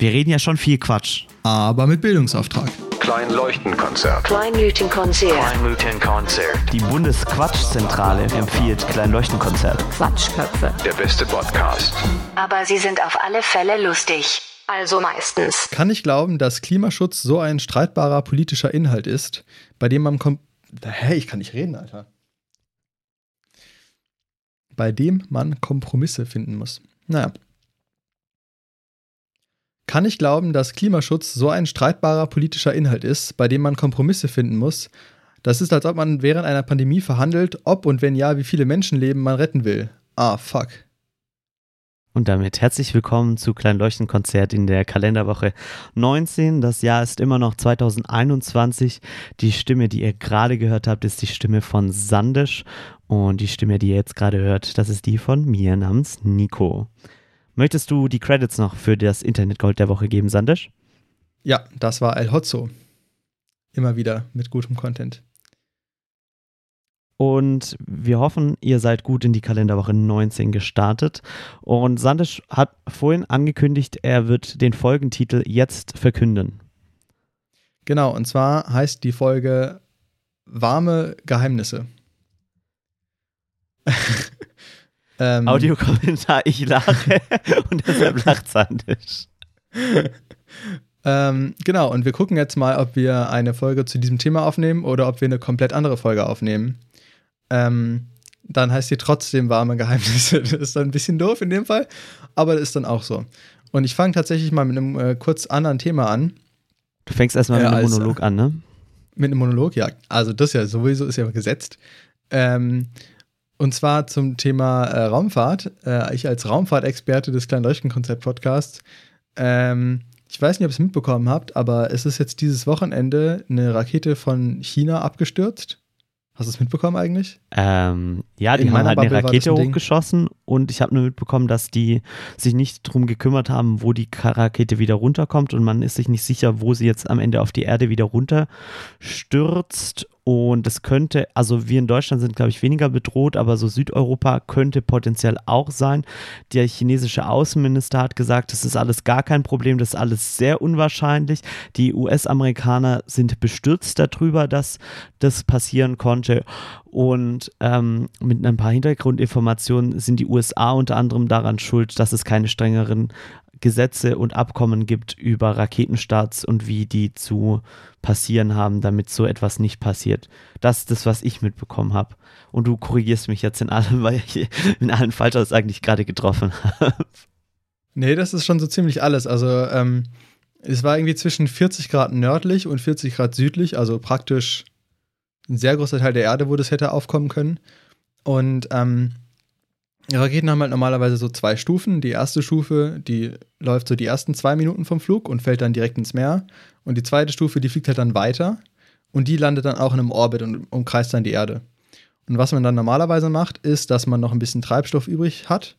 Wir reden ja schon viel Quatsch. Aber mit Bildungsauftrag. Kleinleuchtenkonzert. Kleinleuchtenkonzert. Kleinleuchtenkonzert. Die Bundesquatschzentrale empfiehlt Kleinleuchtenkonzert. Quatschköpfe. Der beste Podcast. Aber sie sind auf alle Fälle lustig. Also meistens. Kann ich glauben, dass Klimaschutz so ein streitbarer politischer Inhalt ist, bei dem man kommt. Hä, ich kann nicht reden, Alter. Bei dem man Kompromisse finden muss. Naja. Kann ich glauben, dass Klimaschutz so ein streitbarer politischer Inhalt ist, bei dem man Kompromisse finden muss? Das ist, als ob man während einer Pandemie verhandelt, ob und wenn ja, wie viele Menschenleben man retten will. Ah, fuck. Und damit herzlich willkommen zu Kleinleuchtenkonzert in der Kalenderwoche 19. Das Jahr ist immer noch 2021. Die Stimme, die ihr gerade gehört habt, ist die Stimme von Sandisch. Und die Stimme, die ihr jetzt gerade hört, das ist die von mir namens Nico. Möchtest du die Credits noch für das Internetgold der Woche geben, Sandisch? Ja, das war El Hotzo. Immer wieder mit gutem Content. Und wir hoffen, ihr seid gut in die Kalenderwoche 19 gestartet. Und Sandisch hat vorhin angekündigt, er wird den Folgentitel jetzt verkünden. Genau, und zwar heißt die Folge Warme Geheimnisse. ähm, Audiokommentar, ich lache und deshalb lacht Sandisch. ähm, genau, und wir gucken jetzt mal, ob wir eine Folge zu diesem Thema aufnehmen oder ob wir eine komplett andere Folge aufnehmen. Ähm, dann heißt die trotzdem warme Geheimnisse. Das ist dann ein bisschen doof in dem Fall, aber das ist dann auch so. Und ich fange tatsächlich mal mit einem äh, kurz anderen Thema an. Du fängst erstmal Ja, mit einem als- Monolog an, ne? Mit einem Monolog, ja. Also das ja sowieso ist ja gesetzt. Ähm, und zwar zum Thema äh, Raumfahrt. Äh, ich als Raumfahrtexperte des Kleinen Leuchtenkonzept-Podcasts. Ähm, ich weiß nicht, ob ihr es mitbekommen habt, aber es ist jetzt dieses Wochenende eine Rakete von China abgestürzt. Hast du es mitbekommen eigentlich? Ähm, ja, die In haben halt eine Bubble war Rakete hochgeschossen und ich habe nur mitbekommen, dass die sich nicht drum gekümmert haben, wo die Rakete wieder runterkommt und man ist sich nicht sicher, wo sie jetzt am Ende auf die Erde wieder runterstürzt. Und es könnte, also wir in Deutschland sind, glaube ich, weniger bedroht, aber so Südeuropa könnte potenziell auch sein. Der chinesische Außenminister hat gesagt, das ist alles gar kein Problem, das ist alles sehr unwahrscheinlich. Die US-Amerikaner sind bestürzt darüber, dass das passieren konnte. Und ähm, mit ein paar Hintergrundinformationen sind die USA unter anderem daran schuld, dass es keine strengeren Gesetze und Abkommen gibt über Raketenstarts und wie die zu passieren haben, damit so etwas nicht passiert. Das ist das, was ich mitbekommen habe. Und du korrigierst mich jetzt in allem, weil ich in allen Falschaussagen, die ich gerade getroffen habe. Nee, das ist schon so ziemlich alles. Also, ähm, es war irgendwie zwischen 40 Grad nördlich und 40 Grad südlich, also praktisch ein sehr großer Teil der Erde, wo das hätte aufkommen können. Und ähm, Raketen haben halt normalerweise so zwei Stufen. Die erste Stufe, die läuft so die ersten zwei Minuten vom Flug und fällt dann direkt ins Meer. Und die zweite Stufe, die fliegt halt dann weiter und die landet dann auch in einem Orbit und umkreist dann die Erde. Und was man dann normalerweise macht, ist, dass man noch ein bisschen Treibstoff übrig hat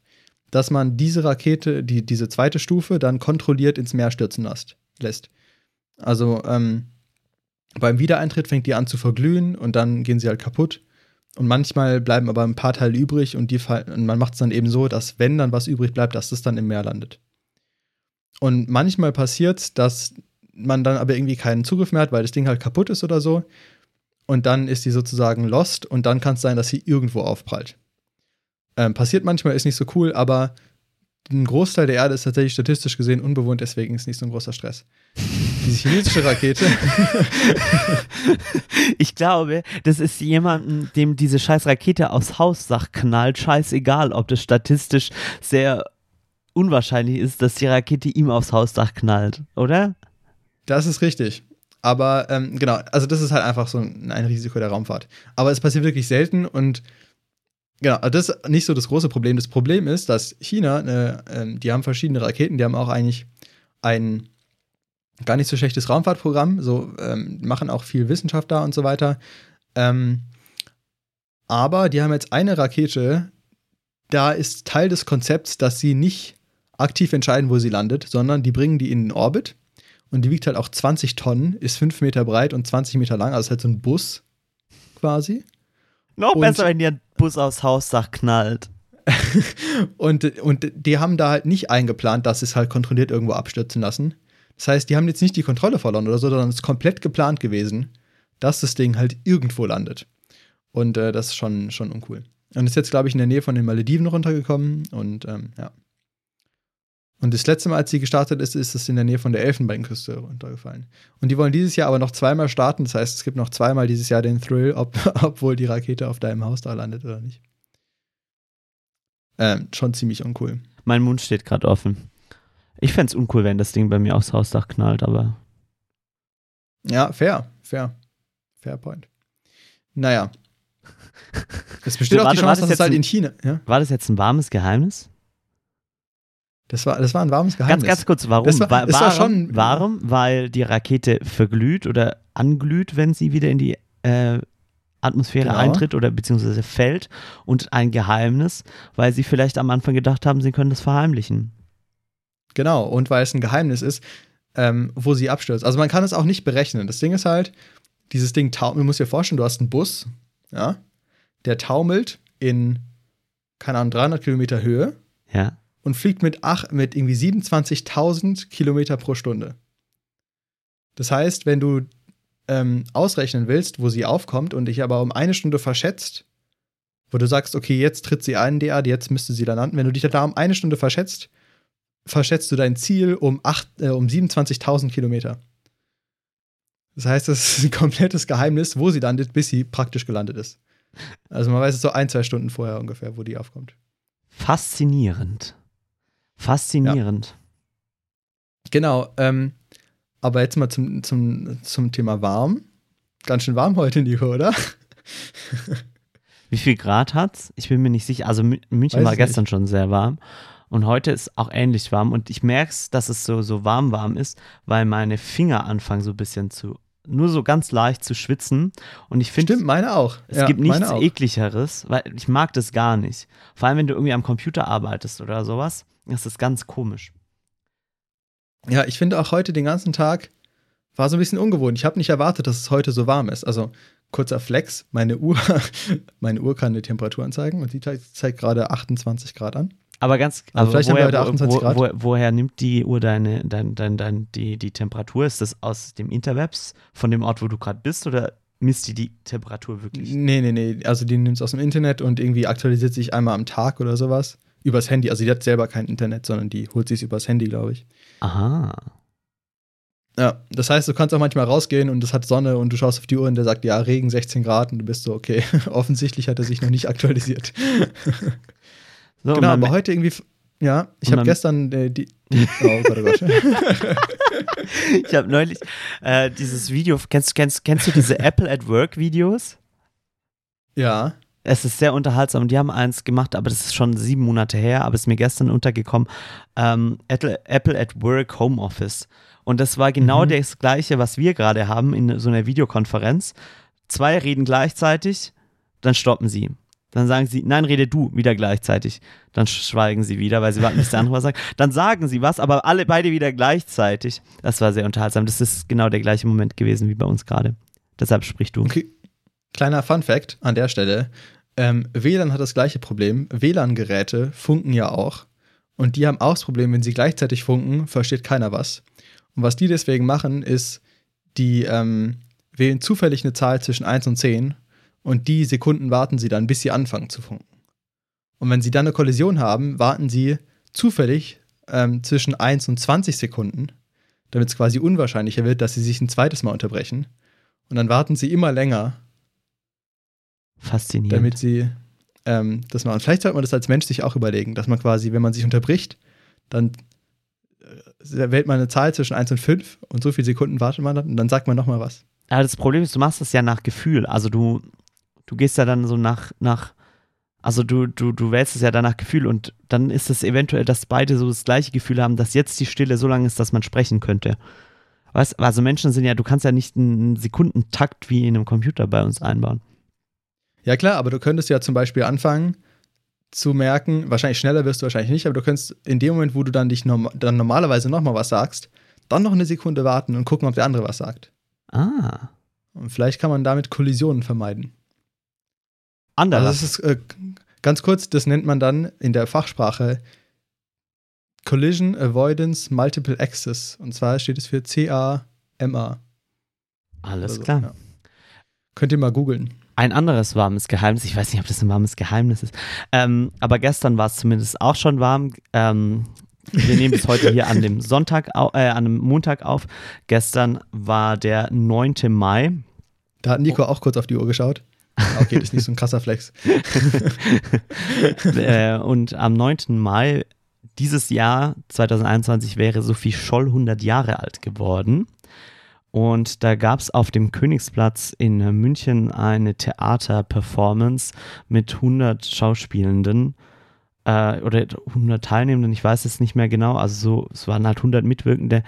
dass man diese Rakete, die, diese zweite Stufe, dann kontrolliert ins Meer stürzen lässt. Also ähm, beim Wiedereintritt fängt die an zu verglühen und dann gehen sie halt kaputt. Und manchmal bleiben aber ein paar Teile übrig und, die und man macht es dann eben so, dass wenn dann was übrig bleibt, dass das dann im Meer landet. Und manchmal passiert dass man dann aber irgendwie keinen Zugriff mehr hat, weil das Ding halt kaputt ist oder so. Und dann ist die sozusagen lost und dann kann es sein, dass sie irgendwo aufprallt. Ähm, passiert manchmal, ist nicht so cool, aber ein Großteil der Erde ist tatsächlich statistisch gesehen unbewohnt, deswegen ist nicht so ein großer Stress. Diese chinesische Rakete, Ich glaube, das ist jemandem, dem diese scheiß Rakete aufs Hausdach knallt, scheißegal, ob das statistisch sehr unwahrscheinlich ist, dass die Rakete ihm aufs Hausdach knallt, oder? das ist richtig. Aber ähm, genau, also das ist halt einfach so ein, ein Risiko der Raumfahrt. Aber es passiert wirklich selten und genau, das ist nicht so das große Problem. Das Problem ist, dass China, eine, ähm, die haben verschiedene Raketen, die haben auch eigentlich ein gar nicht so schlechtes Raumfahrtprogramm, so ähm, machen auch viel Wissenschaft da und so weiter. Ähm, aber die haben jetzt eine Rakete, da ist Teil des Konzepts, dass sie nicht aktiv entscheiden, wo sie landet, sondern die bringen die in den Orbit und die wiegt halt auch 20 Tonnen, ist 5 Meter breit und 20 Meter lang, also ist halt so ein Bus quasi. Noch Und- besser, wenn dir ein Bus aufs Hausdach knallt. und, und die haben da halt nicht eingeplant, dass sie es halt kontrolliert irgendwo abstürzen lassen. Das heißt, die haben jetzt nicht die Kontrolle verloren oder so, sondern es ist komplett geplant gewesen, dass das Ding halt irgendwo landet. Und äh, das ist schon, schon uncool. Und ist jetzt, glaube ich, in der Nähe von den Malediven runtergekommen und ähm, ja. Und das letzte Mal, als sie gestartet ist, ist es in der Nähe von der Elfenbeinküste runtergefallen. Und die wollen dieses Jahr aber noch zweimal starten. Das heißt, es gibt noch zweimal dieses Jahr den Thrill, ob, ob wohl die Rakete auf deinem Haus da landet oder nicht. Ähm, schon ziemlich uncool. Mein Mund steht gerade offen. Ich fände es uncool, wenn das Ding bei mir aufs Hausdach knallt, aber. Ja, fair, fair. Fair point. Naja. Es besteht Warte, auch die Chance, das dass es jetzt halt in China. Ja? War das jetzt ein warmes Geheimnis? Das, war, das war ein warmes Geheimnis. Ganz, ganz kurz, warum? Das war- Wa- das war warum, schon- warum? Weil die Rakete verglüht oder anglüht, wenn sie wieder in die äh, Atmosphäre Genau. eintritt oder beziehungsweise fällt. Und ein Geheimnis, weil sie vielleicht am Anfang gedacht haben, sie können das verheimlichen. Genau, und weil es ein Geheimnis ist, ähm, wo sie abstürzt. Also man kann es auch nicht berechnen. Das Ding ist halt, dieses Ding taumelt, man muss dir vorstellen, du hast einen Bus, ja, der taumelt in, keine Ahnung, 300 Kilometer Höhe Ja. Und fliegt mit, ach, mit irgendwie 27.000 Kilometer pro Stunde. Das heißt, wenn du ähm, ausrechnen willst, wo sie aufkommt und dich aber um eine Stunde verschätzt, wo du sagst, okay, jetzt tritt sie ein, der, jetzt müsste sie da landen. Wenn du dich da um eine Stunde verschätzt, verschätzt du dein Ziel um, äh, um 27.000 Kilometer. Das heißt, das ist ein komplettes Geheimnis, wo sie landet, bis sie praktisch gelandet ist. Also man weiß es so ein, zwei Stunden vorher ungefähr, wo die aufkommt. Faszinierend. Faszinierend. Genau, ähm, aber jetzt mal zum, zum, zum Thema warm. Ganz schön warm heute, Nico, oder? Wie viel Grad hat's? Ich bin mir nicht sicher. Also Mü- München Weiß war gestern schon sehr warm. Und heute ist auch ähnlich warm. Und ich merke es, dass es so, so warm warm ist, weil meine Finger anfangen so ein bisschen zu, nur so ganz leicht zu schwitzen. Und ich finde, Stimmt, meine auch. es Ja, gibt nichts ekligeres, weil ich mag das gar nicht. Vor allem, wenn du irgendwie am Computer arbeitest oder sowas. Das ist ganz komisch. Ja, ich finde auch heute den ganzen Tag war so ein bisschen ungewohnt. Ich habe nicht erwartet, dass es heute so warm ist. Also kurzer Flex, meine Uhr, meine Uhr kann eine Temperatur anzeigen und die zeigt, gerade 28 Grad an. Aber ganz, Also aber vielleicht haben wir woher, heute 28 wo, Grad. wo, woher nimmt die Uhr deine, dein, dein, dein, die, die Temperatur? Ist das aus dem Interwebs, von dem Ort, wo du gerade bist, oder misst die die Temperatur wirklich? Nee, nee, nee. Also die nimmt es aus dem Internet und irgendwie aktualisiert sich einmal am Tag oder sowas. Übers Handy. Also die hat selber kein Internet, sondern die holt sich übers Handy, glaube ich. Aha. Ja, das heißt, du kannst auch manchmal rausgehen und es hat Sonne und du schaust auf die Uhr und der sagt, ja, Regen 16 Grad und du bist so, okay, offensichtlich hat er sich noch nicht aktualisiert. So, genau, aber heute irgendwie, ja, ich habe gestern äh, die, oh Gott, oh Gott. ich habe neulich äh, dieses Video, kennst, kennst, kennst du diese Apple at Work Videos? ja, Es ist sehr unterhaltsam. Die haben eins gemacht, aber das ist schon sieben Monate her, aber es ist mir gestern untergekommen. Ähm, Apple, at Work Homeoffice. Und das war genau Mhm. das Gleiche, was wir gerade haben in so einer Videokonferenz. Zwei reden gleichzeitig, dann stoppen sie. Dann sagen sie, nein, rede du wieder gleichzeitig. Dann schweigen sie wieder, weil sie warten, bis der andere was sagt. Dann sagen sie was, aber alle beide wieder gleichzeitig. Das war sehr unterhaltsam. Das ist genau der gleiche Moment gewesen wie bei uns gerade. Deshalb sprich du. okay. Kleiner Fun Fact an der Stelle. Ähm, WLAN hat das gleiche Problem. WLAN-Geräte funken ja auch. Und die haben auch das Problem, wenn sie gleichzeitig funken, versteht keiner was. Und was die deswegen machen, ist, die ähm, wählen zufällig eine Zahl zwischen 1 und 10 und die Sekunden warten sie dann, bis sie anfangen zu funken. Und wenn sie dann eine Kollision haben, warten sie zufällig ähm, zwischen 1 und 20 Sekunden, damit es quasi unwahrscheinlicher wird, dass sie sich ein zweites Mal unterbrechen. Und dann warten sie immer länger, Faszinierend. damit sie ähm, das machen. Vielleicht sollte man das als Mensch sich auch überlegen, dass man quasi, wenn man sich unterbricht, dann äh, wählt man eine Zahl zwischen 1 und 5 und so viele Sekunden wartet man dann und dann sagt man nochmal was. Aber das Problem ist, du machst das ja nach Gefühl. Also du, du gehst ja dann so nach, nach also du, du, du wählst es ja dann nach Gefühl und dann ist es eventuell, dass beide so das gleiche Gefühl haben, dass jetzt die Stille so lang ist, dass man sprechen könnte. Weißt, also Menschen sind ja, du kannst ja nicht einen Sekundentakt wie in einem Computer bei uns einbauen. Ja klar, aber du könntest ja zum Beispiel anfangen zu merken, wahrscheinlich schneller wirst du wahrscheinlich nicht, aber du könntest in dem Moment, wo du dann dich norm dann normalerweise nochmal was sagst, dann noch eine Sekunde warten und gucken, ob der andere was sagt. Ah. Und vielleicht kann man damit Kollisionen vermeiden. Anders. Also das ist, äh, Ganz kurz, das nennt man dann in der Fachsprache Collision Avoidance Multiple Access. Und zwar steht es für CAMA. Alles so, klar. ja. Könnt ihr mal googeln. Ein anderes warmes Geheimnis, ich weiß nicht, ob das ein warmes Geheimnis ist, ähm, aber gestern war es zumindest auch schon warm. Ähm, wir nehmen es heute hier an dem Sonntag, äh, an dem Montag auf. Gestern war der 9. Mai. Da hat Nico auch kurz auf die Uhr geschaut. Okay, das ist nicht so ein krasser Flex. äh, und am 9. Mai dieses Jahr, 2021, wäre Sophie Scholl 100 Jahre alt geworden. Und da gab es auf dem Königsplatz in München eine Theaterperformance mit 100 Schauspielenden äh, oder 100 Teilnehmenden, ich weiß es nicht mehr genau. Also so, es waren halt 100 Mitwirkende,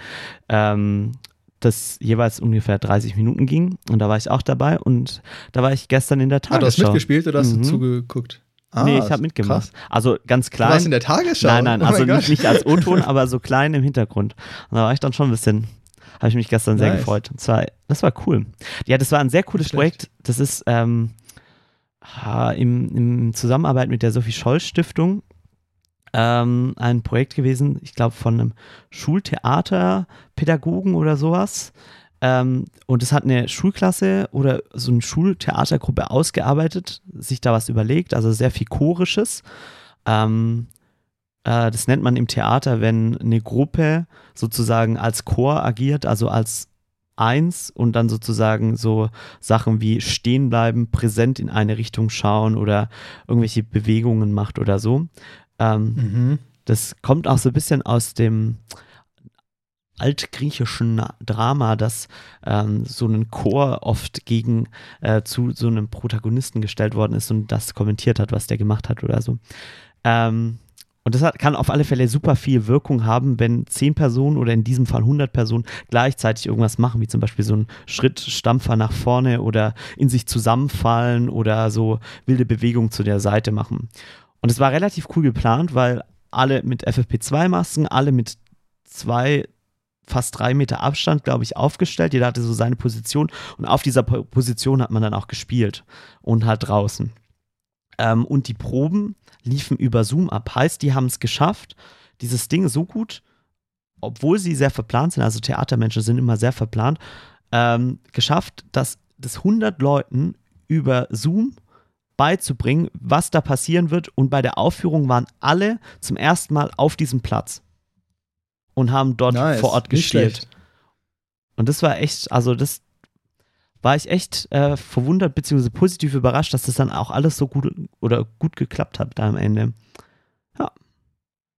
ähm, das jeweils ungefähr 30 Minuten ging. Und da war ich auch dabei und da war ich gestern in der Ah, du hast Tagesschau. mitgespielt oder hast Mhm. du zugegugecht? Ah, nee, ich habe mitgemacht. Krass. Also ganz Du klein. warst in der Tagesschau? Nein, nein, Oh also nicht, nicht als O-Ton, aber so klein im Hintergrund. Und da war ich dann schon ein bisschen, habe ich mich gestern sehr Nice. gefreut. Und zwar, das war cool. Ja, das war ein sehr cooles. Projekt. Das ist ähm, im, im Zusammenarbeit mit der Sophie Scholl Stiftung ähm, ein Projekt gewesen, ich glaube von einem Schultheaterpädagogen oder sowas. Ähm, und es hat eine Schulklasse oder so eine Schultheatergruppe ausgearbeitet, sich da was überlegt, also sehr viel Chorisches. Ähm, äh, das nennt man im Theater, wenn eine Gruppe sozusagen als Chor agiert, also als eins und dann sozusagen so Sachen wie stehen bleiben, präsent in eine Richtung schauen oder irgendwelche Bewegungen macht oder so. Ähm, Mhm. das kommt auch so ein bisschen aus dem altgriechischen Drama, dass ähm, so ein Chor oft gegen äh, zu so einem Protagonisten gestellt worden ist und das kommentiert hat, was der gemacht hat oder so. Ähm, und das hat, kann auf alle Fälle super viel Wirkung haben, wenn zehn Personen oder in diesem Fall 100 Personen gleichzeitig irgendwas machen, wie zum Beispiel so ein Schrittstampfer nach vorne oder in sich zusammenfallen oder so wilde Bewegungen zu der Seite machen. Und es war relativ cool geplant, weil alle mit FFP2-Masken, alle mit zwei, fast drei Meter Abstand, glaube ich, aufgestellt. Jeder hatte so seine Position und auf dieser Po- Position hat man dann auch gespielt und halt draußen. Ähm, und die Proben liefen über Zoom ab. Heißt, die haben es geschafft, dieses Ding so gut, obwohl sie sehr verplant sind, also Theatermenschen sind immer sehr verplant, ähm, geschafft, dass das 100 Leuten über Zoom beizubringen, was da passieren wird. Und bei der Aufführung waren alle zum ersten Mal auf diesem Platz und haben dort Nice, vor Ort gespielt. schlecht. Und das war echt, also das war ich echt äh, verwundert bzw. positiv überrascht, dass das dann auch alles so gut oder gut geklappt hat da am Ende.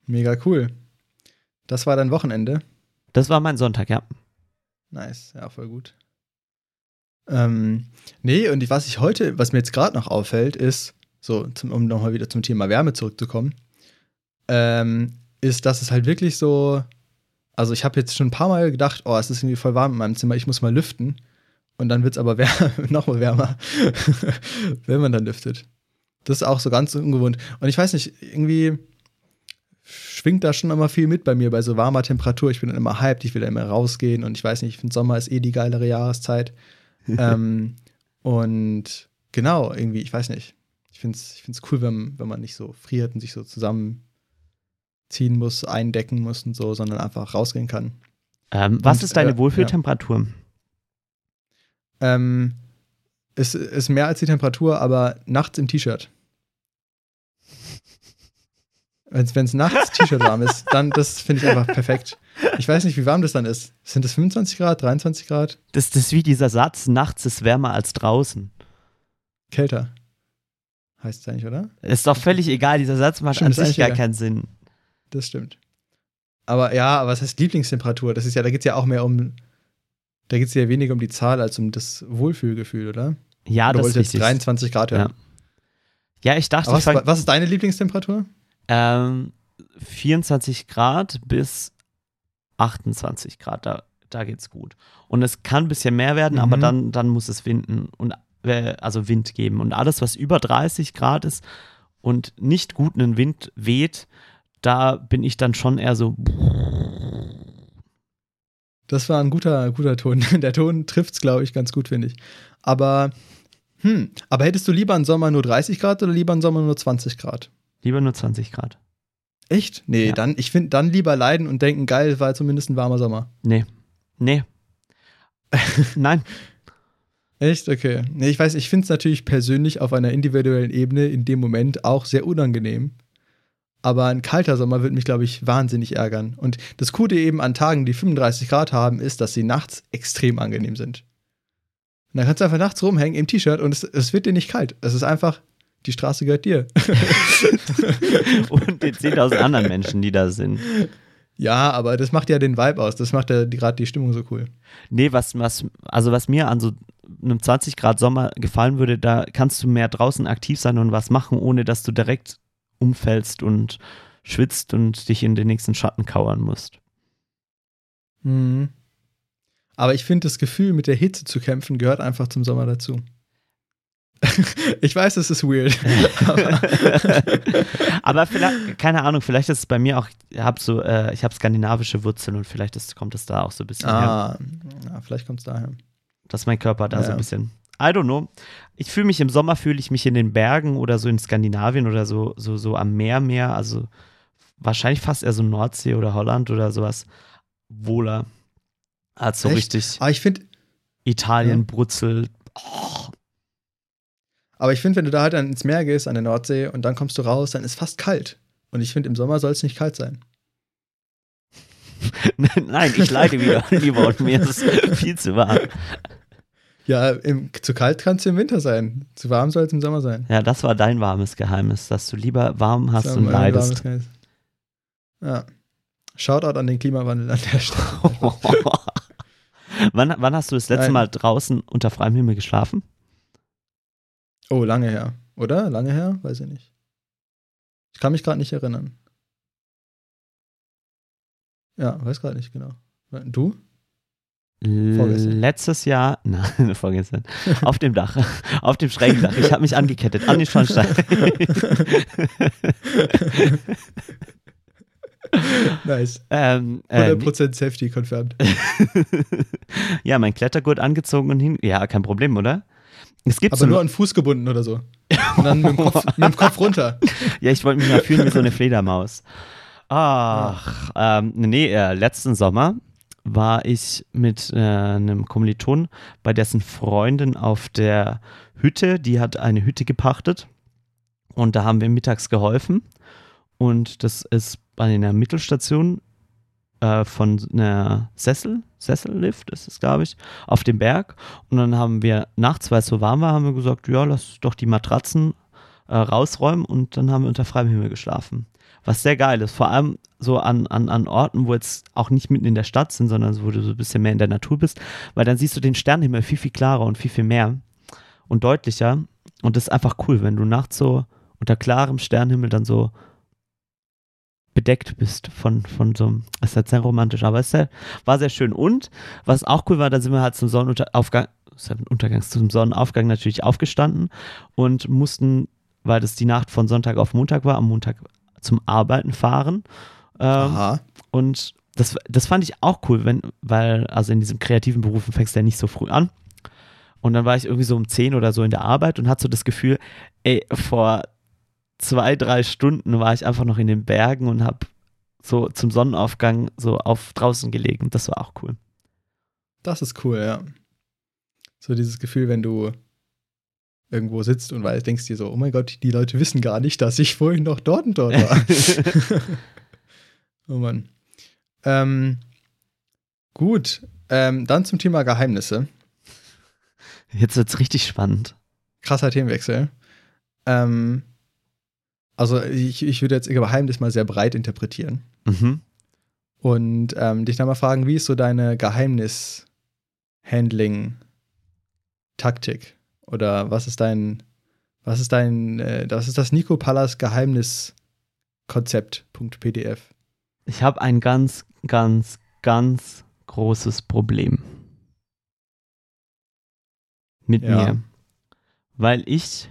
Mega cool. Das war dein Wochenende. Das war mein Sonntag, ja. Nice, ja, voll gut. Ähm, nee, und was ich heute, was mir jetzt gerade noch auffällt, ist, so, zum, um nochmal wieder zum Thema Wärme zurückzukommen, ähm, ist, dass es halt wirklich so, also ich habe jetzt schon ein paar Mal gedacht, oh, es ist irgendwie voll warm in meinem Zimmer, ich muss mal lüften. Und dann wird es aber wär noch mal wärmer, wenn man dann lüftet. Das ist auch so ganz ungewohnt. Und ich weiß nicht, irgendwie schwingt da schon immer viel mit bei mir bei so warmer Temperatur. Ich bin dann immer hyped, ich will dann immer rausgehen und ich weiß nicht, ich finde Sommer ist eh die geilere Jahreszeit. ähm, und genau, irgendwie, ich weiß nicht. Ich finde es ich find's cool, wenn, wenn man nicht so friert und sich so zusammenziehen muss, eindecken muss und so, sondern einfach rausgehen kann. Ähm, was Und, ist deine äh, Wohlfühltemperatur? Ähm, es ist mehr als die Temperatur, aber nachts im T-Shirt. Wenn es nachts T-Shirt warm ist, dann das finde ich einfach perfekt. Ich weiß nicht, wie warm das dann ist. Sind das 25 Grad, 23 Grad? Das, das ist wie dieser Satz, nachts ist wärmer als draußen. Kälter. Heißt es eigentlich, oder? Ist doch völlig egal, dieser Satz macht Stimmt, an sich gar egal. keinen Sinn. Das stimmt. Aber ja, aber was heißt Lieblingstemperatur? Das ist ja, da geht es ja auch mehr um, da geht es ja weniger um die Zahl als um das Wohlfühlgefühl, oder? Ja, oder das ist du richtig. jetzt 23 Grad hören? Ja, ich dachte, Aber was, fang, was ist deine Lieblingstemperatur? ähm, 24 Grad bis 28 Grad, da, da geht's gut. Und es kann ein bisschen mehr werden, aber Mhm. dann, dann muss es winden und äh, also Wind geben. Und alles, was über 30 Grad ist und nicht gut einen Wind weht, da bin ich dann schon eher so, Das war ein guter, guter Ton. Der Ton trifft es, glaube ich, ganz gut, finde ich. Aber, Hm, aber hättest du lieber einen Sommer nur 30 Grad oder lieber einen Sommer nur 20 Grad? Lieber nur 20 Grad. Echt? Nee, Ja. dann, ich finde, dann lieber leiden und denken, geil, war zumindest ein warmer Sommer. Nee. Nee. Nein. Echt? Okay. Nee, ich weiß, ich finde es natürlich persönlich auf einer individuellen Ebene in dem Moment auch sehr unangenehm. Aber ein kalter Sommer würde mich, glaube ich, wahnsinnig ärgern. Und das Coole eben an Tagen, die 35 Grad haben, ist, dass sie nachts extrem angenehm sind. Und dann kannst du einfach nachts rumhängen im T-Shirt und es, es wird dir nicht kalt. Es ist einfach, die Straße gehört dir. Und den 10.000 anderen Menschen, die da sind. ja, aber das macht ja den Vibe aus. Das macht ja gerade die Stimmung so cool. Nee, was, was, also was mir an so einem 20 Grad Sommer gefallen würde, da kannst du mehr draußen aktiv sein und was machen, ohne dass du direkt umfällst und schwitzt und dich in den nächsten Schatten kauern musst. Mhm. Aber ich finde, das Gefühl, mit der Hitze zu kämpfen, gehört einfach zum Sommer dazu. ich weiß, es ist weird. aber Aber vielleicht, keine Ahnung, vielleicht ist es bei mir auch, ich habe so, äh, ich habe skandinavische Wurzeln und vielleicht ist, kommt es da auch so ein bisschen her, ah, ja, vielleicht kommt es daher. dass mein Körper da so Ja. ein bisschen, I don't know. Ich fühle mich im Sommer, fühle ich mich in den Bergen oder so in Skandinavien oder so, so, so am Meer mehr, also wahrscheinlich fast eher so Nordsee oder Holland oder sowas wohler als so Echt? richtig Aber ich finde, Italien, Ja. Brutzel. Oh, aber ich finde, wenn du da halt dann ins Meer gehst, an der Nordsee, und dann kommst du raus, dann ist fast kalt. Und ich finde, im Sommer soll es nicht kalt sein. Nein, ich leide wieder lieber und mir ist es viel zu warm. Ja, im, zu kalt kann es im Winter sein. Zu warm soll es im Sommer sein. Ja, das war dein warmes Geheimnis, dass du lieber warm hast und leidest. Ja. Shoutout an den Klimawandel an der Stelle. wann, wann hast du das letzte Nein. Mal draußen unter freiem Himmel geschlafen? Oh, lange her. Oder? Lange her? Weiß ich nicht. Ich kann mich gerade nicht erinnern. Ja, weiß gerade nicht genau. Du? Vorgestern. Letztes Jahr, nein, vorgestern, auf dem Dach, auf dem schrägen Dach. Ich habe mich angekettet an den Schornstein. nice. ähm, äh, 100% Safety confirmed. ja, mein Klettergurt angezogen und hin. Ja, kein Problem, oder? Es gibt Aber so nur an Fuß gebunden oder so. Und dann mit dem Kopf, mit dem Kopf runter. Ja, ich wollte mich mal fühlen wie so eine Fledermaus. Ach, ähm, nee, äh, letzten Sommer war ich mit äh, einem Kommiliton bei dessen Freundin auf der Hütte. Die hat eine Hütte gepachtet und da haben wir mittags geholfen. Und das ist bei einer Mittelstation äh, von einer Sessel, Sessellift ist es, glaube ich, auf dem Berg. Und dann haben wir nachts, weil es so warm war, haben wir gesagt, ja, lass doch die Matratzen äh, rausräumen und dann haben wir unter freiem Himmel geschlafen. Was sehr geil ist, vor allem so an, an, an Orten, wo jetzt auch nicht mitten in der Stadt sind, sondern wo du so ein bisschen mehr in der Natur bist, weil dann siehst du den Sternenhimmel viel, viel klarer und viel, viel mehr und deutlicher. Und das ist einfach cool, wenn du nachts so unter klarem Sternenhimmel dann so bedeckt bist von, von so einem, ist halt sehr romantisch, aber es war sehr schön. Und was auch cool war, da sind wir halt zum Sonnenaufgang, Untergangs zum Sonnenaufgang natürlich aufgestanden und mussten, weil das die Nacht von Sonntag auf Montag war, am Montag zum Arbeiten fahren. Ähm, Aha. und das, das fand ich auch cool, wenn, weil, also in diesem kreativen Berufen fängst du ja nicht so früh an. Und dann war ich irgendwie so um 10 oder so in der Arbeit und hatte so das Gefühl, ey, vor zwei, drei Stunden war ich einfach noch in den Bergen und habe so zum Sonnenaufgang so auf draußen gelegen. Das war auch cool. Das ist cool, ja. So dieses Gefühl, wenn du irgendwo sitzt und weißt, denkst dir so, oh mein Gott, die Leute wissen gar nicht, dass ich vorhin noch dort und dort war. oh Mann. Ähm, gut, ähm, dann zum Thema Geheimnisse. Jetzt wird's richtig spannend. Krasser Themenwechsel. Ähm, also ich, ich würde jetzt Geheimnis mal sehr breit interpretieren. Mhm. Und ähm, dich da mal fragen, wie ist so deine Geheimnis-Handling-Taktik? Oder was ist dein, was ist dein, äh, was ist das Nico Pallas Geheimnis-Konzept.pdf? Ich habe ein ganz, ganz, ganz großes Problem mit Ja. mir. Weil ich,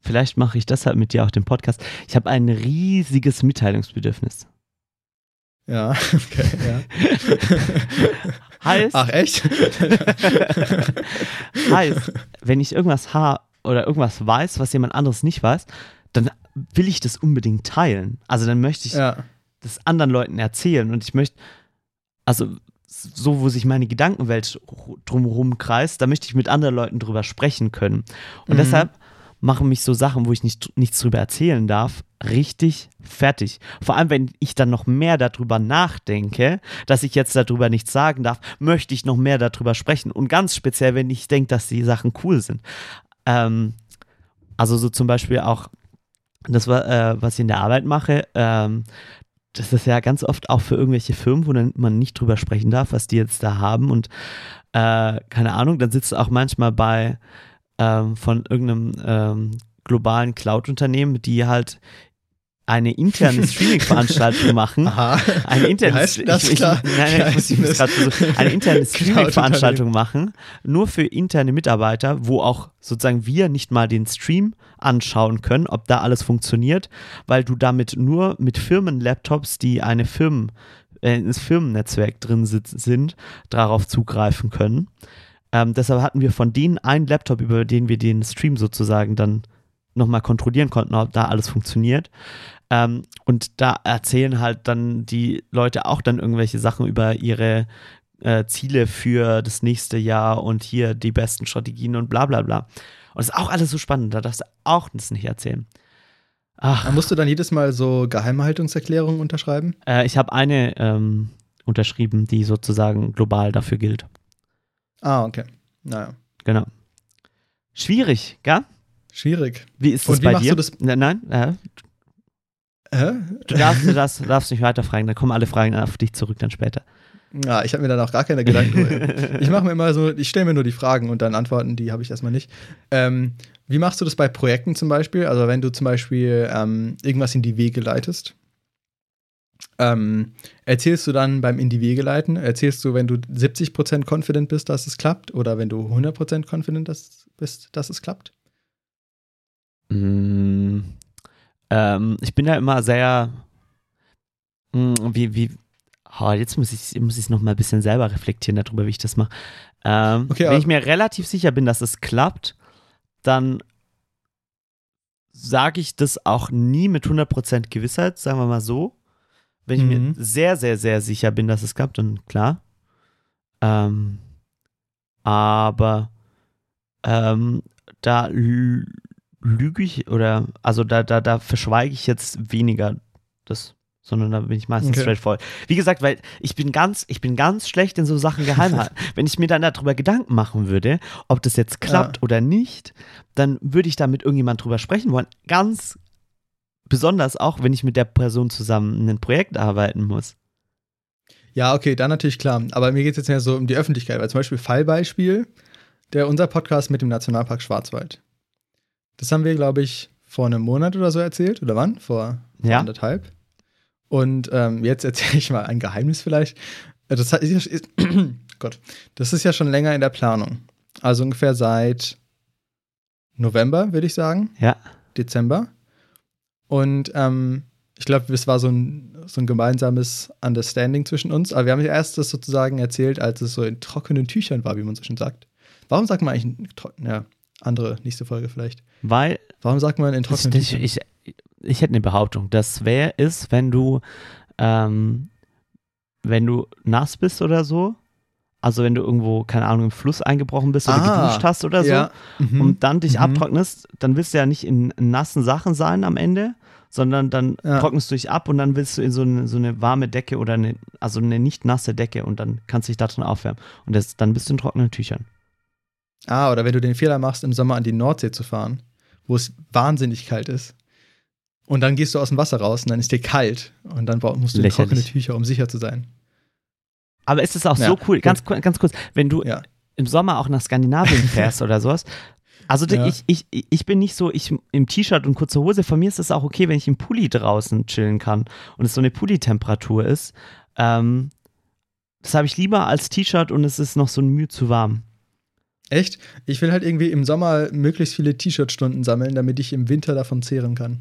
vielleicht mache ich deshalb mit dir auch den Podcast, ich habe ein riesiges Mitteilungsbedürfnis. Ja, okay, ja. Heißt, Ach, echt? heißt, wenn ich irgendwas habe oder irgendwas weiß, was jemand anderes nicht weiß, dann will ich das unbedingt teilen. Also dann möchte ich Ja. das anderen Leuten erzählen und ich möchte, also so, wo sich meine Gedankenwelt drumherum kreist, da möchte ich mit anderen Leuten drüber sprechen können. Und Mhm. deshalb machen mich so Sachen, wo ich nicht, nichts drüber erzählen darf, richtig fertig. Vor allem, wenn ich dann noch mehr darüber nachdenke, dass ich jetzt darüber nichts sagen darf, möchte ich noch mehr darüber sprechen. Und ganz speziell, wenn ich denke, dass die Sachen cool sind. Ähm, also so zum Beispiel auch das, äh, was ich in der Arbeit mache, ähm, das ist ja ganz oft auch für irgendwelche Firmen, wo man nicht drüber sprechen darf, was die jetzt da haben. Und äh, keine Ahnung, dann sitzt du auch manchmal bei ähm, von irgendeinem ähm, globalen Cloud-Unternehmen, die halt eine interne Streaming-Veranstaltung machen. Aha. Eine interne. Streaming-Veranstaltung machen, nur für interne Mitarbeiter, wo auch sozusagen wir nicht mal den Stream anschauen können, ob da alles funktioniert, weil du damit nur mit Firmenlaptops, die eine Firmen, äh, ins Firmennetzwerk drin sind, darauf zugreifen können. Ähm, deshalb hatten wir von denen einen Laptop, über den wir den Stream sozusagen dann nochmal kontrollieren konnten, ob da alles funktioniert. Ähm, und da erzählen halt dann die Leute auch dann irgendwelche Sachen über ihre äh, Ziele für das nächste Jahr und hier die besten Strategien und bla bla bla. Und das ist auch alles so spannend, da darfst du auch das nicht erzählen. Ach, Da musst du dann jedes Mal so Geheimhaltungserklärungen unterschreiben? äh, ich habe eine ähm, unterschrieben, die sozusagen global dafür gilt. Ah, okay. Naja. Genau. Schwierig, gell? Schwierig. Wie ist das Und wie bei machst dir? du das- Nein, nein, äh, Hä? du darfst, du darfst, du darfst nicht weiter fragen, dann kommen alle Fragen auf dich zurück dann später. Ja, ich habe mir dann auch gar keine Gedanken. ich mache mir immer so, ich stelle mir nur die Fragen und dann Antworten, die habe ich erstmal nicht. Ähm, wie machst du das bei Projekten zum Beispiel? Also wenn du zum Beispiel ähm, irgendwas in die Wege leitest, ähm, erzählst du dann beim in die Wege leiten, erzählst du, wenn du 70% confident bist, dass es klappt oder wenn du 100% confident bist, dass es klappt? Mm, ähm, ich bin da immer sehr, mm, wie, wie, oh, jetzt muss ich muss ich noch mal ein bisschen selber reflektieren darüber, wie ich das mache. Ähm, Okay, wenn ich mir relativ sicher bin, dass es klappt, dann sage ich das auch nie mit 100% Gewissheit, sagen wir mal so. Wenn ich Mhm. mir sehr, sehr, sehr sicher bin, dass es klappt, dann klar. Ähm, aber ähm, da lü- lüge ich oder also da, da, da verschweige ich jetzt weniger das, sondern da bin ich meistens Okay. straightforward. Wie gesagt, weil ich bin ganz, ich bin ganz schlecht in so Sachen geheim halten. Wenn ich mir dann darüber Gedanken machen würde, ob das jetzt klappt Ja. oder nicht, dann würde ich da mit irgendjemand drüber sprechen wollen. Ganz besonders auch, wenn ich mit der Person zusammen ein Projekt arbeiten muss. Ja, okay, dann natürlich klar. Aber mir geht es jetzt mehr so um die Öffentlichkeit, weil zum Beispiel Fallbeispiel, der unser Podcast mit dem Nationalpark Schwarzwald. Das haben wir, glaube ich, vor einem Monat oder so erzählt. Oder wann? Vor, vor Ja. anderthalb. Und ähm, jetzt erzähle ich mal ein Geheimnis vielleicht. Das hat- ist, ist, Gott, das ist ja schon länger in der Planung. Also ungefähr seit November, würde ich sagen. Ja. Dezember. Und ähm, ich glaube, es war so ein, so ein gemeinsames Understanding zwischen uns. Aber wir haben ja erst das sozusagen erzählt, als es so in trockenen Tüchern war, wie man so schön sagt. Warum sagt man eigentlich, in ja, andere, nächste Folge vielleicht. Weil Warum sagt man in ich, trockenen ich, Tüchern? ich, ich hätte eine Behauptung. Das wäre ist, wenn du ähm, wenn du nass bist oder so, also wenn du irgendwo, keine Ahnung, im Fluss eingebrochen bist oder Ah, geduscht hast oder so ja. Mhm. und dann dich Mhm. abtrocknest, dann willst du ja nicht in nassen Sachen sein am Ende, sondern dann Ja. trocknest du dich ab und dann willst du in so eine, so eine warme Decke oder eine, also eine nicht nasse Decke und dann kannst du dich da drin aufwärmen. Und das, dann bist du in trockenen Tüchern. Ah, oder wenn du den Fehler machst, im Sommer an die Nordsee zu fahren, wo es wahnsinnig kalt ist. Und dann gehst du aus dem Wasser raus und dann ist dir kalt. Und dann musst du trockene Tücher, um sicher zu sein. Aber ist es auch Ja, so cool, ganz, ganz kurz, wenn du Ja. im Sommer auch nach Skandinavien fährst oder sowas. Also Ja. ich, ich, ich bin nicht so, ich im T-Shirt und kurzer Hose, von mir ist es auch okay, wenn ich im Pulli draußen chillen kann und es so eine Pulli-Temperatur ist. Ähm, das habe ich lieber als T-Shirt und es ist noch so ein Mühe zu warm. Echt? Ich will halt irgendwie im Sommer möglichst viele T-Shirt-Stunden sammeln, damit ich im Winter davon zehren kann.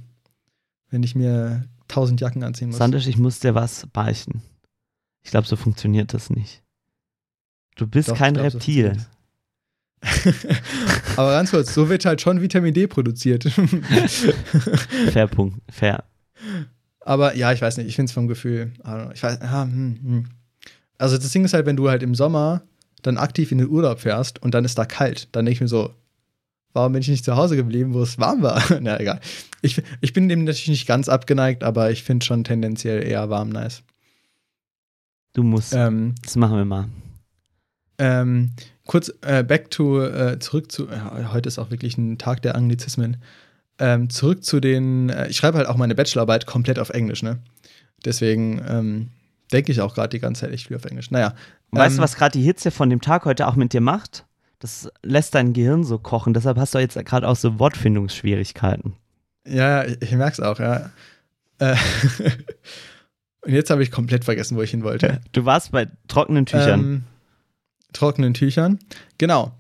Wenn ich mir tausend Jacken anziehen muss. Sandisch, ich muss dir was beichten. Ich glaube, so funktioniert das nicht. Du bist Doch, kein glaub, so Reptil. funktioniert's. Aber ganz kurz, so wird halt schon Vitamin D produziert. Fair Punkt, fair. Aber ja, ich weiß nicht, ich finde es vom Gefühl, ich weiß, ah, hm, hm. also das Ding ist halt, wenn du halt im Sommer dann aktiv in den Urlaub fährst und dann ist da kalt, dann denke ich mir so, warum bin ich nicht zu Hause geblieben, wo es warm war? Na egal. Ich, ich bin dem natürlich nicht ganz abgeneigt, aber ich finde schon tendenziell eher warm nice. Du musst. Ähm, das machen wir mal. ähm, kurz äh, back to, äh, zurück zu, ja, heute ist auch wirklich ein Tag der Anglizismen. Ähm, zurück zu den, äh, ich schreibe halt auch meine Bachelorarbeit komplett auf Englisch, ne? Deswegen ähm, denke ich auch gerade die ganze Zeit echt viel auf Englisch. Naja. Weißt ähm, du, was gerade die Hitze von dem Tag heute auch mit dir macht? Das lässt dein Gehirn so kochen. Deshalb hast du jetzt gerade auch so Wortfindungsschwierigkeiten. Ja, ich, ich merke es auch, ja. Äh, Und jetzt habe ich komplett vergessen, wo ich hin wollte. Du warst bei trockenen Tüchern. Ähm, trockenen Tüchern. Genau.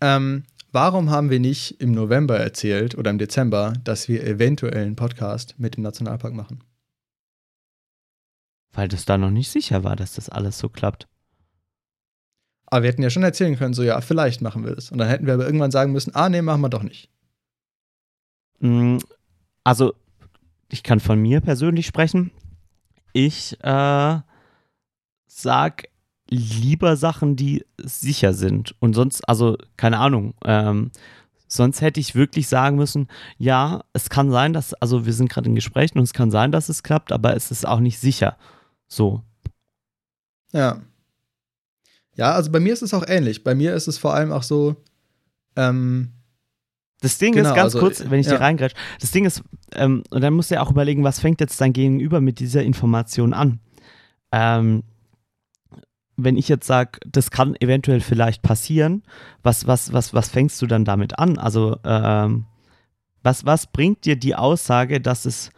Ähm, warum haben wir nicht im November erzählt oder im Dezember, dass wir eventuell einen Podcast mit dem Nationalpark machen? Weil das da noch nicht sicher war, dass das alles so klappt. Aber wir hätten ja schon erzählen können, so ja, vielleicht machen wir das. Und dann hätten wir aber irgendwann sagen müssen, ah nee, machen wir doch nicht. Mm, Also, ich kann von mir persönlich sprechen. Ich äh, sag lieber Sachen, die sicher sind. Und sonst, also, keine Ahnung, ähm, sonst hätte ich wirklich sagen müssen, ja, es kann sein, dass, also wir sind gerade in Gesprächen und es kann sein, dass es klappt, aber es ist auch nicht sicher. So. Ja. Ja, also bei mir ist es auch ähnlich. Bei mir ist es vor allem auch so, ähm, Das Ding Genau, ist ganz also, kurz, wenn ich ja. dir reingrätsch, das Ding ist, ähm, und dann musst du ja auch überlegen, was fängt jetzt dein Gegenüber mit dieser Information an? Ähm, wenn ich jetzt sage, das kann eventuell vielleicht passieren, was, was, was, was fängst du dann damit an? Also, ähm, was, was bringt dir die Aussage, dass es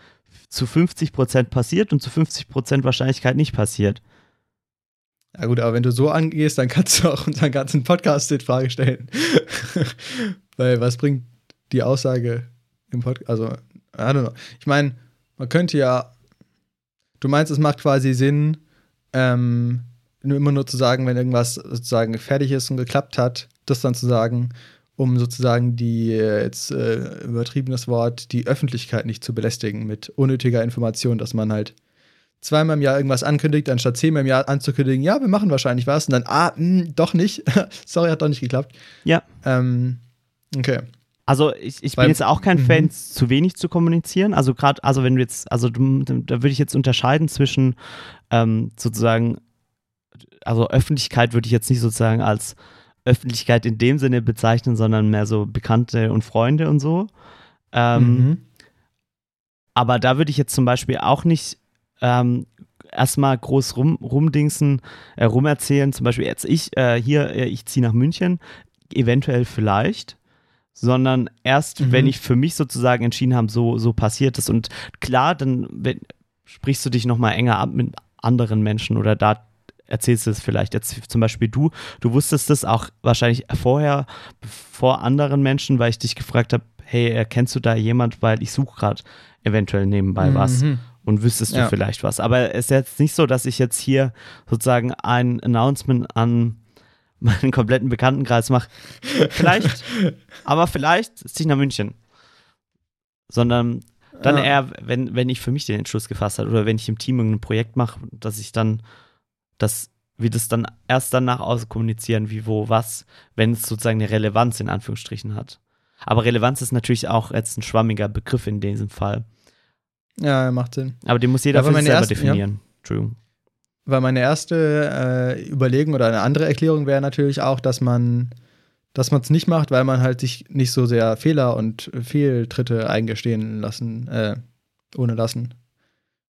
zu 50% passiert und zu 50% Wahrscheinlichkeit nicht passiert? ja gut, aber wenn du so angehst, dann kannst du auch unseren ganzen Podcast in Frage stellen. Weil was bringt die Aussage im Podcast? Also, I don't know. Ich meine, man könnte ja, du meinst, es macht quasi Sinn, ähm, immer nur zu sagen, wenn irgendwas sozusagen fertig ist und geklappt hat, das dann zu sagen, um sozusagen die, äh, jetzt äh, übertriebenes Wort, die Öffentlichkeit nicht zu belästigen mit unnötiger Information, dass man halt zweimal im Jahr irgendwas ankündigt, anstatt zehnmal im Jahr anzukündigen, ja, wir machen wahrscheinlich was und dann, ah, mh, doch nicht. Sorry, hat doch nicht geklappt. Ja. Ähm, okay. Also ich, ich bin Beim- jetzt auch kein Mhm. Fan, zu wenig zu kommunizieren. Also gerade, also wenn du jetzt, also da würde ich jetzt unterscheiden zwischen ähm, sozusagen, also Öffentlichkeit würde ich jetzt nicht sozusagen als Öffentlichkeit in dem Sinne bezeichnen, sondern mehr so Bekannte und Freunde und so. Ähm, Mhm. aber da würde ich jetzt zum Beispiel auch nicht ähm, erstmal groß rum, rumdingsen, äh, rumerzählen. Zum Beispiel jetzt ich, äh, hier, äh, ich ziehe nach München, eventuell vielleicht, sondern erst, Mhm. wenn ich für mich sozusagen entschieden habe, so, so passiert es. Und klar, dann wenn, sprichst du dich nochmal enger ab mit anderen Menschen oder da erzählst du es vielleicht. Jetzt zum Beispiel du, du wusstest es auch wahrscheinlich vorher vor anderen Menschen, weil ich dich gefragt habe, hey, äh, kennst du da jemand, weil ich suche gerade eventuell nebenbei was Mhm. und wüsstest du Ja. vielleicht was. Aber es ist jetzt nicht so, dass ich jetzt hier sozusagen ein Announcement an meinen kompletten Bekanntenkreis mache. Vielleicht, aber vielleicht ziehe ich nach München. Sondern dann Ja. eher, wenn, wenn ich für mich den Entschluss gefasst habe oder wenn ich im Team irgendein Projekt mache, dass ich dann das, wie das dann erst danach auskommunizieren, wie, wo, was, wenn es sozusagen eine Relevanz in Anführungsstrichen hat. Aber Relevanz ist natürlich auch jetzt ein schwammiger Begriff in diesem Fall. Ja, macht Sinn. Aber den muss jeder Aber für sich selber erste- definieren. Entschuldigung. Weil meine erste äh, Überlegung oder eine andere Erklärung wäre natürlich auch, dass man dass man es nicht macht, weil man halt sich nicht so sehr Fehler und Fehltritte eingestehen lassen, äh, ohne lassen,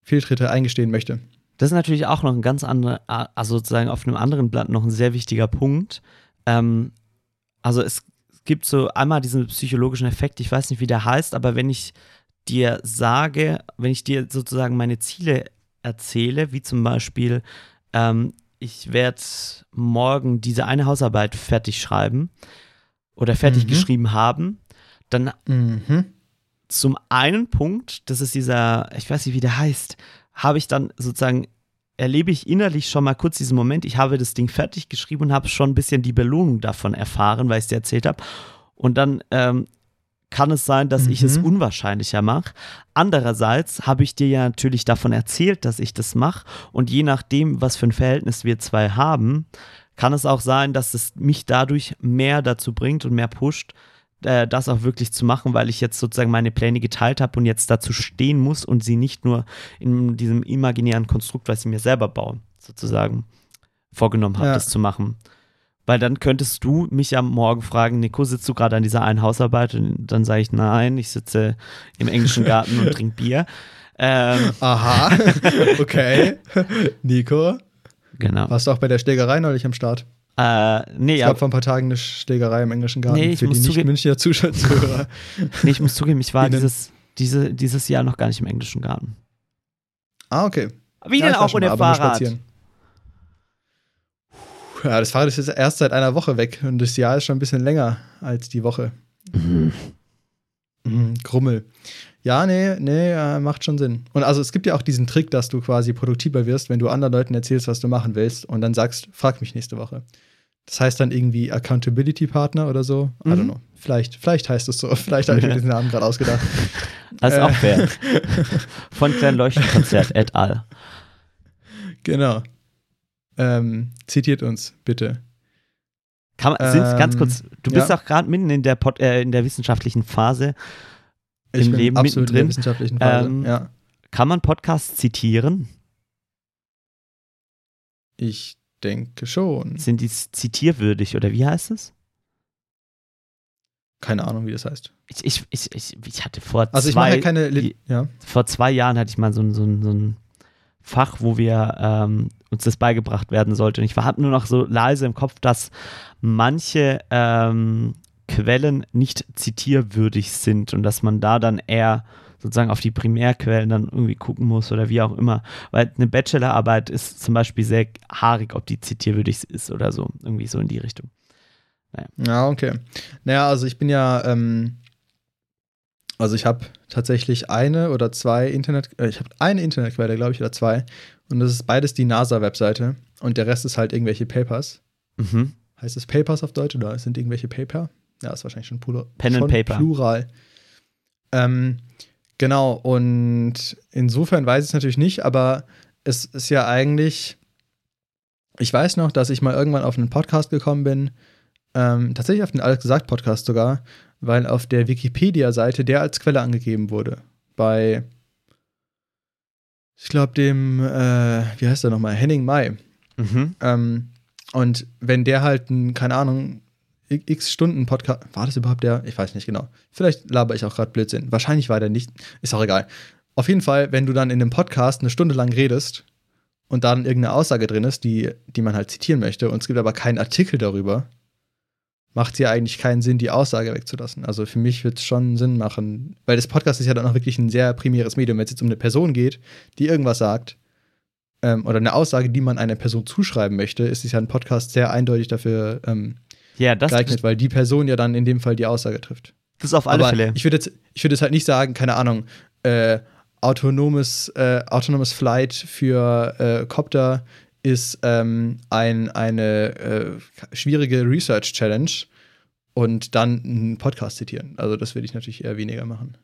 Fehltritte eingestehen möchte. Das ist natürlich auch noch ein ganz anderer, also sozusagen auf einem anderen Blatt noch ein sehr wichtiger Punkt. Ähm, also es gibt so einmal diesen psychologischen Effekt, ich weiß nicht, wie der heißt, aber wenn ich dir sage, wenn ich dir sozusagen meine Ziele erzähle, wie zum Beispiel, ähm, ich werde morgen diese eine Hausarbeit fertig schreiben oder fertig Mhm. geschrieben haben, dann Mhm. zum einen Punkt, das ist dieser, ich weiß nicht, wie der heißt, habe ich dann sozusagen erlebe ich innerlich schon mal kurz diesen Moment, ich habe das Ding fertig geschrieben und habe schon ein bisschen die Belohnung davon erfahren, weil ich es dir erzählt habe. Und dann ähm, kann es sein, dass ich es Mhm. unwahrscheinlicher mache. Andererseits habe ich dir ja natürlich davon erzählt, dass ich das mache. Und je nachdem, was für ein Verhältnis wir zwei haben, kann es auch sein, dass es mich dadurch mehr dazu bringt und mehr pusht, äh, das auch wirklich zu machen, weil ich jetzt sozusagen meine Pläne geteilt habe und jetzt dazu stehen muss und sie nicht nur in diesem imaginären Konstrukt, was ich mir selber baue, sozusagen vorgenommen habe, Ja. das zu machen. Weil dann könntest du mich am Morgen fragen, Nico, sitzt du gerade an dieser einen Hausarbeit? Und dann sage ich, nein, ich sitze im englischen Garten und trinke Bier. Ähm, Aha, okay. Nico, genau. warst du auch bei der Schlägerei neulich am Start? Äh, nee, Es ja, gab vor ein paar Tagen eine Schlägerei im englischen Garten Nee, ich für die muss zuge- nicht-Münchner Zuschauer. Nee, ich muss zugeben, ich war Wie dieses, diese, dieses Jahr noch gar nicht im englischen Garten. ah, okay. Wie Ja, denn auch ohne Fahrrad? Ja, das Fahrrad ist jetzt erst seit einer Woche weg und das Jahr ist schon ein bisschen länger als die Woche. Mhm, Grummel. Ja, nee, nee, äh, macht schon Sinn. Und also es gibt ja auch diesen Trick, dass du quasi produktiver wirst, wenn du anderen Leuten erzählst, was du machen willst und dann sagst, frag mich nächste Woche. Das heißt dann irgendwie Accountability Partner oder so. I don't Mhm. know. Vielleicht, vielleicht heißt es so. Vielleicht habe ich mir diesen Namen gerade ausgedacht. Also auch Äh. fair. Von Klein Leuchtenkonzert et al. Genau. Ähm, zitiert uns, bitte. Kann man, sind, ganz Ähm, kurz, du bist ja. auch gerade mitten in der, Pod, äh, in der wissenschaftlichen Phase. Ich Im Leben absolut in der mittendrin. wissenschaftlichen Phase. Ähm, ja. Kann man Podcasts zitieren? Ich denke schon. Sind die zitierwürdig oder wie heißt es? Keine Ahnung, wie das heißt. Ich, ich, ich, ich, ich hatte vor Also ich zwei, ja keine. Li ja. vor zwei Jahren hatte ich mal so, ein- so, so ein Fach, wo wir ähm, uns das beigebracht werden sollte. Und ich hatte nur noch so leise im Kopf, dass manche ähm, Quellen nicht zitierwürdig sind und dass man da dann eher sozusagen auf die Primärquellen dann irgendwie gucken muss oder wie auch immer. Weil eine Bachelorarbeit ist zum Beispiel sehr haarig, ob die zitierwürdig ist oder so. Irgendwie so in die Richtung. Ja, okay. Naja, also ich bin ja. Ähm, also ich habe tatsächlich eine oder zwei Internet. Äh, ich habe eine Internetquelle, glaube ich, oder zwei. Und das ist beides die NASA-Webseite. Und der Rest ist halt irgendwelche Papers. Mhm. Heißt es Papers auf Deutsch oder sind irgendwelche Paper? Ja, ist wahrscheinlich schon, Plural, Pen and Paper. Plural. Ähm, genau, und insofern weiß ich es natürlich nicht, aber es ist ja eigentlich. Ich weiß noch, dass ich mal irgendwann auf einen Podcast gekommen bin, ähm, tatsächlich auf den Alles gesagt Podcast sogar, weil auf der Wikipedia-Seite der als Quelle angegeben wurde. Bei, ich glaube, dem, äh, wie heißt der nochmal, Henning May. Mhm. Ähm, und wenn der halt, ein, keine Ahnung, x Stunden Podcast, war das überhaupt der? Ich weiß nicht genau. Vielleicht laber ich auch gerade Blödsinn. Wahrscheinlich war der nicht. Ist auch egal. Auf jeden Fall, wenn du dann in einem Podcast eine Stunde lang redest und dann irgendeine Aussage drin ist, die, die man halt zitieren möchte, und es gibt aber keinen Artikel darüber, macht es ja eigentlich keinen Sinn, die Aussage wegzulassen. Also für mich wird es schon Sinn machen, weil das Podcast ist ja dann auch wirklich ein sehr primäres Medium. Wenn es jetzt um eine Person geht, die irgendwas sagt, ähm, oder eine Aussage, die man einer Person zuschreiben möchte, ist es ja ein Podcast sehr eindeutig dafür ähm, Ja, das, geeignet, weil die Person ja dann in dem Fall die Aussage trifft. das ist auf alle Aber Fälle. ich würde jetzt, ich würde jetzt halt nicht sagen, keine Ahnung, äh, autonomes, äh, autonomes Flight für äh, Copter ist ähm, ein, eine äh, schwierige Research Challenge und dann einen Podcast zitieren. Also das würde ich natürlich eher weniger machen.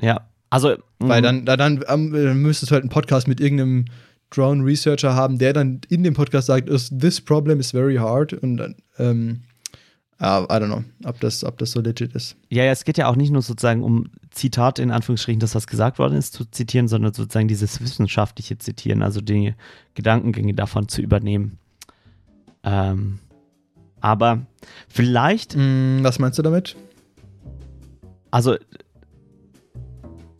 Ja, also. Weil mm, dann, da, dann, ähm, dann müsstest du halt einen Podcast mit irgendeinem Drone Researcher haben, der dann in dem Podcast sagt, is, this problem is very hard und dann, ähm, ja, I don't know, ob das, ob das so legit ist. Ja, ja, es geht ja auch nicht nur sozusagen um Zitate, in Anführungsstrichen, das, was gesagt worden ist, zu zitieren, sondern sozusagen dieses wissenschaftliche Zitieren, also die Gedankengänge davon zu übernehmen. Ähm, aber vielleicht, Mm, was meinst du damit? also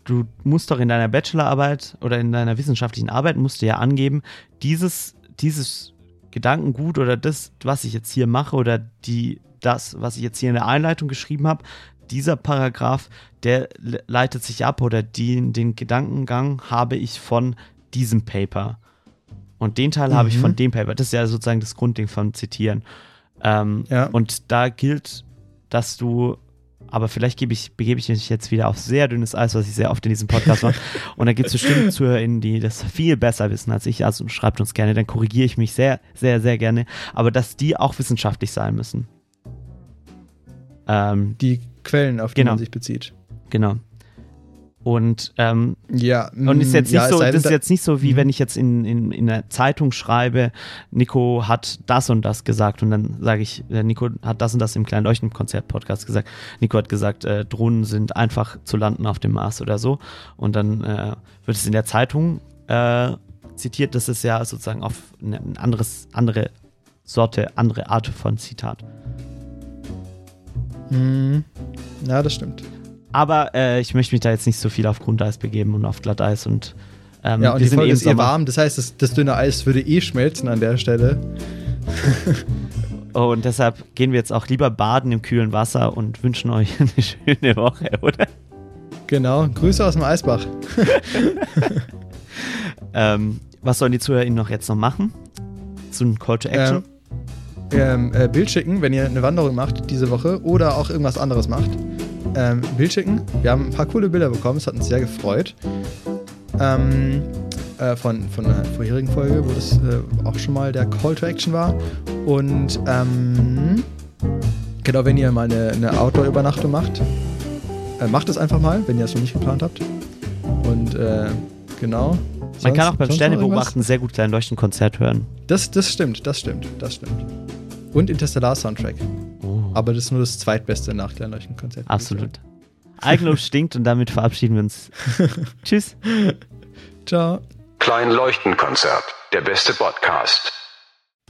du musst doch in deiner Bachelorarbeit oder in deiner wissenschaftlichen Arbeit musst du ja angeben, dieses, dieses Gedankengut oder das, was ich jetzt hier mache oder die, das, was ich jetzt hier in der Einleitung geschrieben habe, dieser Paragraph, der le- leitet sich ab oder die, den Gedankengang habe ich von diesem Paper. Und den Teil habe ich Mhm. von dem Paper. Das ist ja sozusagen das Grundding von Zitieren. Ähm, Ja. Und da gilt, dass du aber vielleicht gebe ich, begebe ich mich jetzt wieder auf sehr dünnes Eis, was ich sehr oft in diesem Podcast mache. Und da gibt es bestimmt ZuhörerInnen, die das viel besser wissen als ich. Also schreibt uns gerne, dann korrigiere ich mich sehr, sehr, sehr gerne. Aber dass die auch wissenschaftlich sein müssen. Ähm, Die Quellen, auf die Genau. man sich bezieht. genau. Und ähm, Ja, Und ist jetzt mm, ja, nicht es so, das ist jetzt nicht so, wie Mhm. wenn ich jetzt in, in, in der Zeitung schreibe, Nico hat das und das gesagt und dann sage ich, äh, Nico hat das und das im kleinen Leuchten-Konzert-Podcast gesagt. Nico hat gesagt, äh, Drohnen sind einfach zu landen auf dem Mars oder so. Und dann äh, wird es in der Zeitung äh, zitiert. Das ist ja sozusagen auf eine ein anderes, andere Sorte, andere Art von Zitat. Mm, Ja, das stimmt. Aber äh, ich möchte mich da jetzt nicht so viel auf Grundeis begeben und auf Glatteis und ähm, Ja, und wir die sind Folge eben ist eh warm, das heißt, das, das dünne Eis würde eh schmelzen an der Stelle. Und deshalb gehen wir jetzt auch lieber baden im kühlen Wasser und wünschen euch eine schöne Woche, oder? Genau, Grüße aus dem Eisbach. Ähm, was sollen die ZuhörerInnen noch jetzt noch machen? So ein Call to Action? Ähm, äh, Bild schicken, wenn ihr eine Wanderung macht diese Woche oder auch irgendwas anderes macht. Ähm, Bild schicken. Wir haben ein paar coole Bilder bekommen, es hat uns sehr gefreut. Ähm, äh, von, von einer vorherigen Folge, wo das äh, auch schon mal der Call to Action war. Und ähm, genau, wenn ihr mal eine, eine Outdoor-Übernachtung macht, äh, macht es einfach mal, wenn ihr es noch nicht geplant habt. Und äh, genau. Man kann Sonst- auch beim sonst Sterne beobachten sehr gut klein Leuchten Konzert hören. Das, das stimmt, das stimmt, das stimmt. Und Interstellar-Soundtrack. Oh, Aber das ist nur das zweitbeste nach Kleinleuchten Konzert. absolut. Eigenlob stinkt und damit verabschieden wir uns. Tschüss. Ciao. Klein Leuchtenkonzert. Der beste Podcast.